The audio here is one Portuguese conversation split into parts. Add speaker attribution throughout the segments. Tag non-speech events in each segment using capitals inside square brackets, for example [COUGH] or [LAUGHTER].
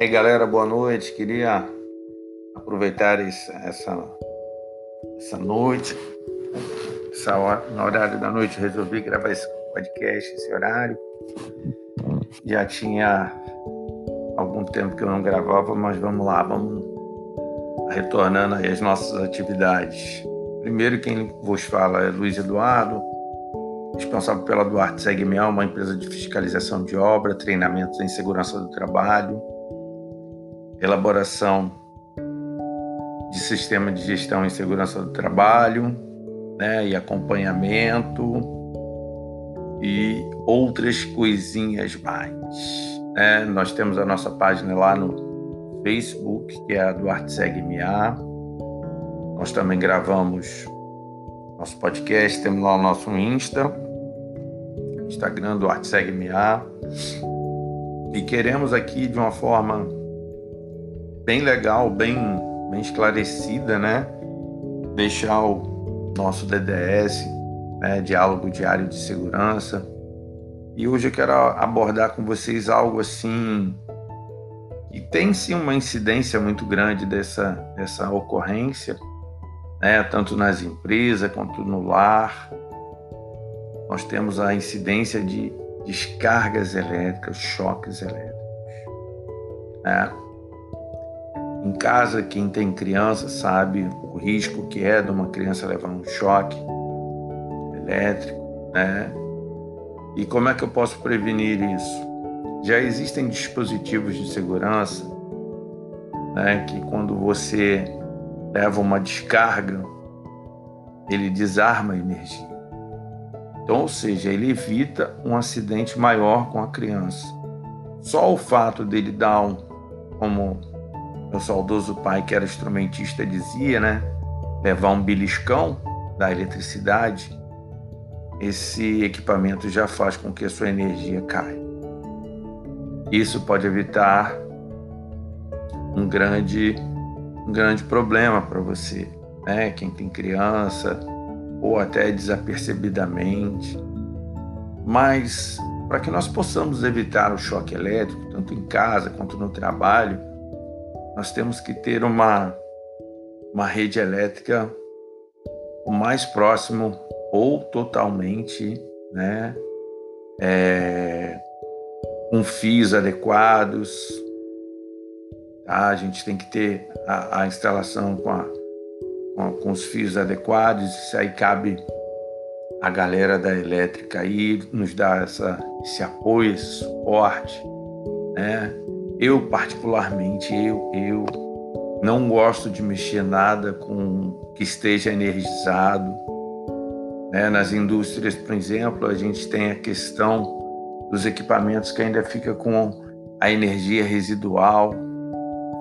Speaker 1: E galera, boa noite. Queria aproveitar essa, essa, noite, essa hora, no horário da noite, resolvi gravar esse podcast, esse horário. Já tinha algum tempo que eu não gravava, mas vamos lá, vamos retornando aí as nossas atividades. Primeiro, quem vos fala é Luiz Eduardo, responsável pela Duarte Segmial, uma empresa de fiscalização de obra, treinamentos em segurança do trabalho, elaboração de sistema de gestão em segurança do trabalho, né, e acompanhamento e outras coisinhas mais. Né? Nós temos a nossa página lá no Facebook, que é a Duarte Segue MA. Nós também gravamos nosso podcast, temos lá o nosso Insta, Instagram Duarte Segue MA. E queremos aqui de uma forma bem legal, bem, bem esclarecida, né? Deixar o nosso DDS, né? Diálogo Diário de Segurança. E hoje eu quero abordar com vocês algo assim que tem sim uma incidência muito grande dessa, dessa ocorrência, né? tanto nas empresas quanto no lar. Nós temos a incidência de descargas elétricas, choques elétricos. Né? Em casa, quem tem criança sabe o risco que é de uma criança levar um choque elétrico, né? E como é que eu posso prevenir isso? Já existem dispositivos de segurança, né, que quando você leva uma descarga, ele desarma a energia. Então, ou seja, ele evita um acidente maior com a criança. Só o fato dele dar um, como meu saudoso pai, que era instrumentista, dizia, né? Levar um beliscão da eletricidade, esse equipamento já faz com que a sua energia caia. Isso pode evitar um grande, um grande problema para você, né? Quem tem criança, ou até desapercebidamente. Mas para que nós possamos evitar o choque elétrico, tanto em casa quanto no trabalho, nós temos que ter uma, uma rede elétrica o mais próximo ou totalmente, né, é, com fios adequados. Tá? A gente tem que ter a, a instalação com, a, com, com, os fios adequados. Isso aí cabe a galera da elétrica aí nos dar essa, esse apoio, esse suporte, né? Eu, particularmente, eu, eu não gosto de mexer nada com que esteja energizado. Né? Nas indústrias, por exemplo, a gente tem a questão dos equipamentos que ainda fica com a energia residual,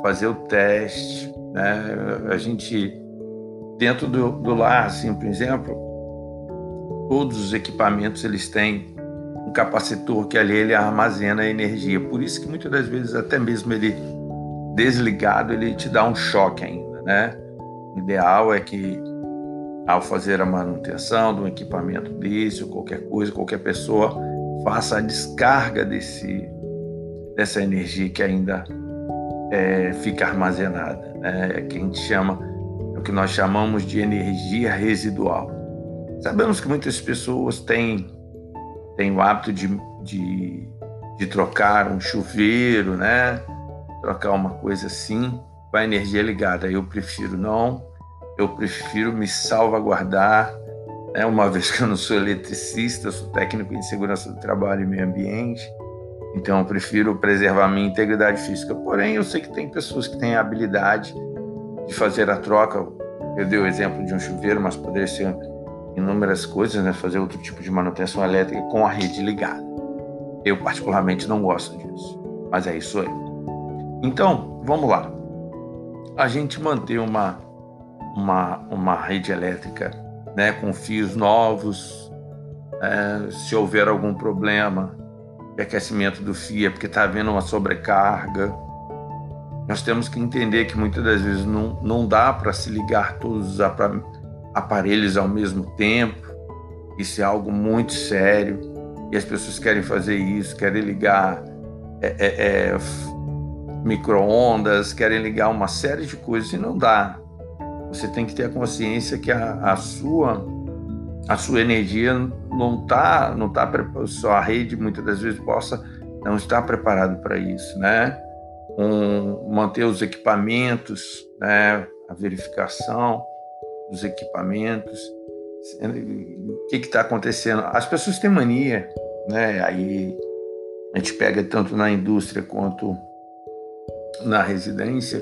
Speaker 1: fazer o teste. Né? A gente, dentro do, do lar, assim, por exemplo, todos os equipamentos eles têm um capacitor que ali ele armazena energia. Por isso que muitas das vezes até mesmo ele desligado ele te dá um choque ainda, né? O ideal é que ao fazer a manutenção de um equipamento desse ou qualquer coisa, qualquer pessoa faça a descarga desse dessa energia que ainda é, fica armazenada, né? É que a gente chama é o que nós chamamos de energia residual. Sabemos que muitas pessoas têm tem o hábito de, de, de trocar um chuveiro, né? Trocar uma coisa assim com a energia ligada. Eu prefiro não, eu prefiro me salvaguardar. Né? Uma [LAUGHS] vez que eu não sou eletricista, sou técnico em segurança do trabalho e meio ambiente, então eu prefiro preservar minha integridade física. Porém, eu sei que tem pessoas que têm a habilidade de fazer a troca. Eu dei o exemplo de um chuveiro, mas poderia ser inúmeras coisas, né? fazer outro tipo de manutenção elétrica com a rede ligada. Eu, particularmente, não gosto disso, mas é isso aí. Então, vamos lá. A gente manter uma, uma, uma rede elétrica né, com fios novos, é, se houver algum problema de aquecimento do fio, é porque está havendo uma sobrecarga. Nós temos que entender que muitas das vezes não, não dá para se ligar todos os aparelhos aparelhos ao mesmo tempo. Isso é algo muito sério e as pessoas querem fazer isso, querem ligar é, é, é, micro-ondas, querem ligar uma série de coisas e não dá. Você tem que ter a consciência que a, a sua a sua energia não está não tá sua rede muitas das vezes possa não estar preparado para isso, né? Um, manter os equipamentos, né? A verificação dos equipamentos, o que está acontecendo? As pessoas têm mania, né? Aí a gente pega tanto na indústria quanto na residência,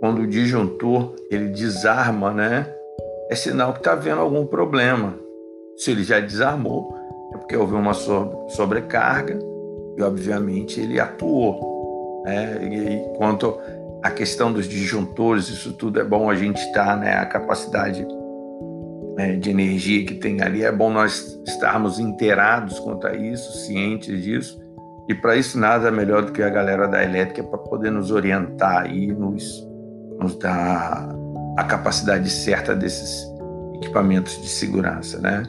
Speaker 1: quando o disjuntor ele desarma, né? É sinal que está havendo algum problema. Se ele já desarmou, é porque houve uma sobrecarga e, obviamente, ele atuou. Né? E quanto à questão dos disjuntores, isso tudo é bom a gente estar, tá, né? A capacidade né, de energia que tem ali, é bom nós estarmos inteirados quanto a isso, cientes disso. E para isso nada melhor do que a galera da elétrica para poder nos orientar e nos, nos dar a capacidade certa desses equipamentos de segurança, né?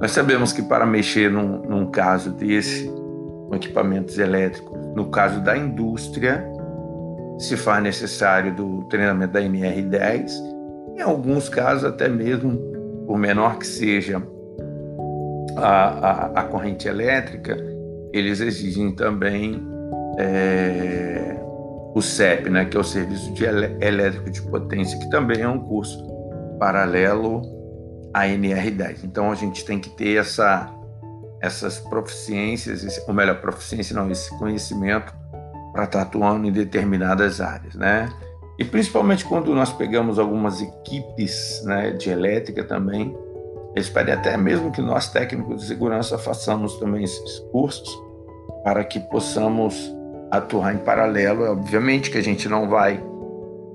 Speaker 1: Nós sabemos que para mexer num, num caso desse, com equipamentos elétricos, no caso da indústria, se faz necessário do treinamento da NR10, em alguns casos até mesmo por menor que seja a, a, a corrente elétrica, eles exigem também é, o CEP, né, que é o Serviço de Elétrico de Potência, que também é um curso paralelo à NR10. Então a gente tem que ter essa, essas proficiências, ou melhor, proficiência não, esse conhecimento para estar atuando em determinadas áreas, né? E principalmente quando nós pegamos algumas equipes né, de elétrica também, eles pedem até mesmo que nós, técnicos de segurança, façamos também esses cursos para que possamos atuar em paralelo. Obviamente que a gente não vai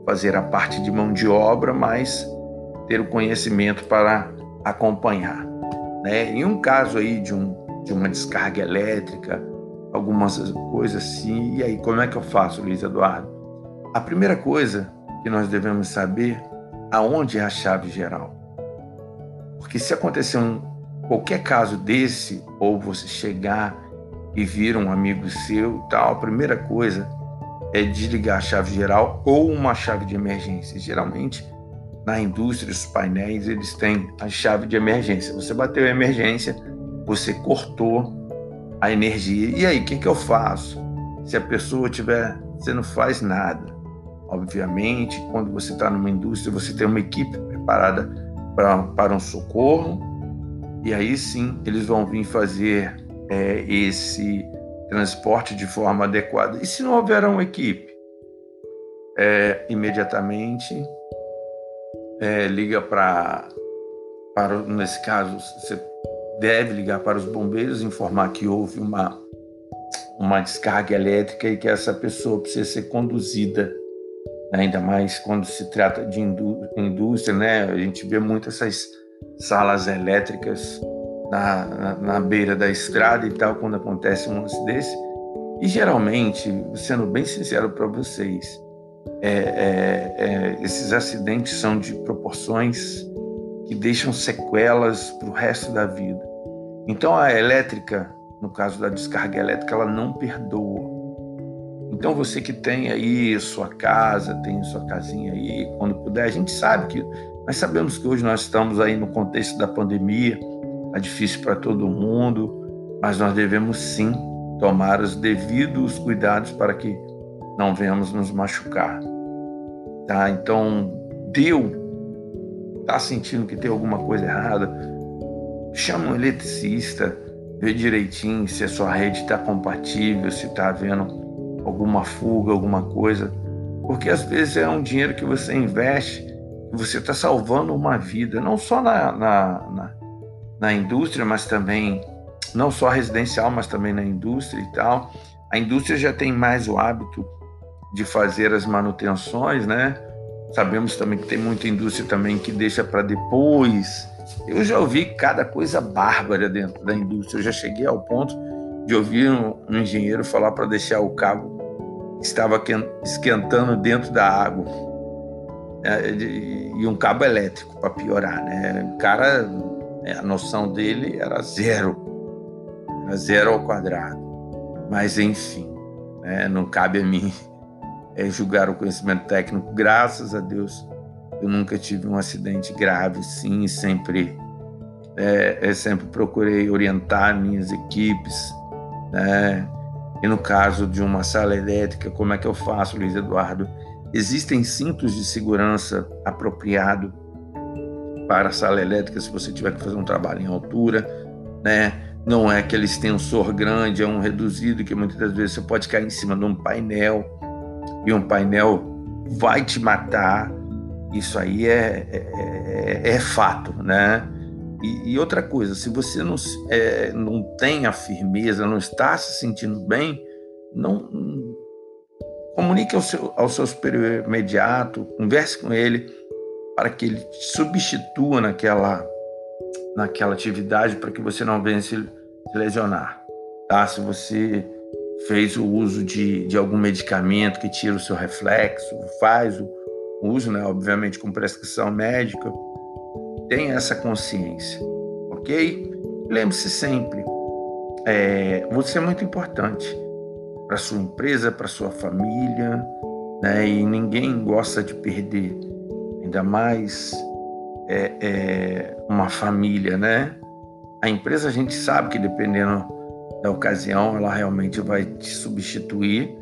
Speaker 1: fazer a parte de mão de obra, mas ter o conhecimento para acompanhar. Né? Em um caso aí de, um, de uma descarga elétrica, algumas coisas assim, e aí como é que eu faço, Luiz Eduardo? A primeira coisa que nós devemos saber aonde é a chave geral. Porque se acontecer um, qualquer caso desse, ou você chegar e vir um amigo seu, tal, a primeira coisa é desligar a chave geral ou uma chave de emergência. Geralmente, na indústria, os painéis, eles têm a chave de emergência. Você bateu a emergência, você cortou a energia. E aí, o que, que eu faço? Se a pessoa tiver, você não faz nada. Obviamente, quando você está numa indústria, você tem uma equipe preparada pra, para um socorro, e aí sim eles vão vir fazer é, esse transporte de forma adequada. E se não houver uma equipe, é, imediatamente é, liga para, para, nesse caso, você deve ligar para os bombeiros, informar que houve uma, uma descarga elétrica e que essa pessoa precisa ser conduzida ainda mais quando se trata de indústria, né? A gente vê muito essas salas elétricas na, na, na beira da estrada e tal, quando acontece um lance desse. E geralmente, sendo bem sincero para vocês, é, é, é, esses acidentes são de proporções que deixam sequelas para o resto da vida. Então a elétrica, no caso da descarga elétrica, ela não perdoa. Então você que tem aí sua casa, tem sua casinha aí, quando puder, a gente sabe que nós sabemos que hoje nós estamos aí no contexto da pandemia, é difícil para todo mundo, mas nós devemos sim tomar os devidos cuidados para que não venhamos nos machucar. Tá? Então, deu, tá sentindo que tem alguma coisa errada, chama um eletricista, vê direitinho se a sua rede está compatível, se está havendo alguma fuga, alguma coisa. Porque às vezes é um dinheiro que você investe você está salvando uma vida, não só na, na, na, na, indústria, mas também, não só residencial, mas também na indústria e tal. A indústria já tem mais o hábito de fazer as manutenções, né? Sabemos também que tem muita indústria também que deixa para depois. Eu já ouvi cada coisa bárbara dentro da indústria. Eu já cheguei ao ponto de ouvir um, um engenheiro falar para deixar o cabo que estava esquentando dentro da água é, e um cabo elétrico para piorar, né? O cara, é, a noção dele era zero, era zero ao quadrado. Mas enfim, né? não cabe a mim [LAUGHS] é, julgar o conhecimento técnico. Graças a Deus, eu nunca tive um acidente grave, sim, sempre, é, sempre procurei orientar minhas equipes, né? E no caso de uma sala elétrica, como é que eu faço, Luiz Eduardo? Existem cintos de segurança apropriado para a sala elétrica se você tiver que fazer um trabalho em altura, né? Não é aquele extensor grande, é um reduzido que muitas das vezes você pode cair em cima de um painel e um painel vai te matar. Isso aí é, é, é, é fato, né? E, e, outra coisa, se você não, é, não tem a firmeza, não está se sentindo bem, não comunique ao seu, ao seu superior imediato, converse com ele para que ele te substitua naquela, naquela atividade para que você não venha se, se lesionar. Tá? Se você fez o uso de, de algum medicamento que tira o seu reflexo, faz o uso, né, obviamente com prescrição médica, tenha essa consciência, ok? Lembre-se sempre, é, você é muito importante para sua empresa, para sua família, né? E ninguém gosta de perder, ainda mais é, é, uma família, né? A empresa a gente sabe que dependendo da ocasião, ela realmente vai te substituir,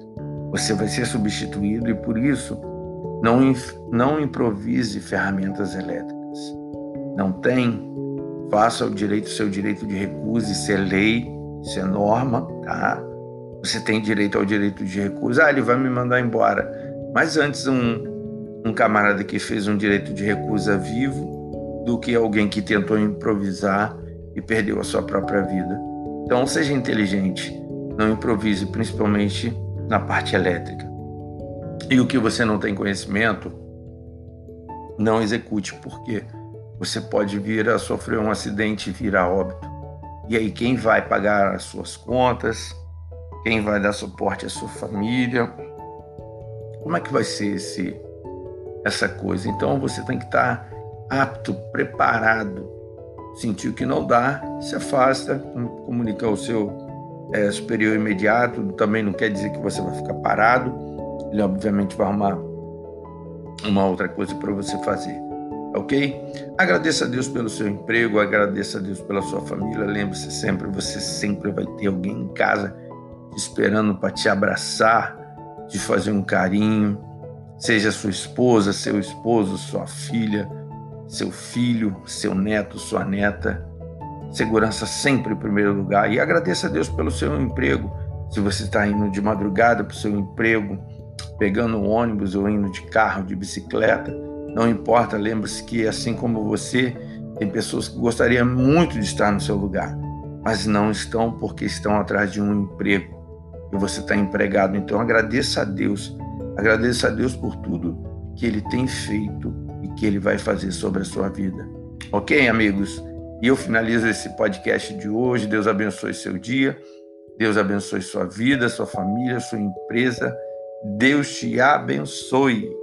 Speaker 1: você vai ser substituído e por isso não, não improvise ferramentas elétricas. Não tem, faça o direito, seu direito de recusa, isso é lei, isso é norma, tá? Você tem direito ao direito de recusa. Ah, ele vai me mandar embora. Mas antes um, um camarada que fez um direito de recusa vivo do que alguém que tentou improvisar e perdeu a sua própria vida. Então seja inteligente, não improvise, principalmente na parte elétrica. E o que você não tem conhecimento, não execute, porque você pode vir a sofrer um acidente e vir a óbito. E aí quem vai pagar as suas contas? Quem vai dar suporte à sua família? Como é que vai ser esse essa coisa? Então você tem que estar apto, preparado sentiu que não dá, se afasta, comunica ao seu é, superior imediato. Também não quer dizer que você vai ficar parado. Ele obviamente vai arrumar uma outra coisa para você fazer, ok? Agradeça a Deus pelo seu emprego, agradeça a Deus pela sua família. Lembre-se sempre, você sempre vai ter alguém em casa esperando para te abraçar, te fazer um carinho, seja sua esposa, seu esposo, sua filha seu filho, seu neto, sua neta. Segurança sempre em primeiro lugar. E agradeça a Deus pelo seu emprego. Se você está indo de madrugada para o seu emprego, pegando um ônibus ou indo de carro, de bicicleta, não importa, lembre-se que assim como você, tem pessoas que gostariam muito de estar no seu lugar, mas não estão porque estão atrás de um emprego e você está empregado. Então agradeça a Deus, agradeça a Deus por tudo que Ele tem feito que ele vai fazer sobre a sua vida. Ok, amigos? E eu finalizo esse podcast de hoje. Deus abençoe seu dia. Deus abençoe sua vida, sua família, sua empresa. Deus te abençoe.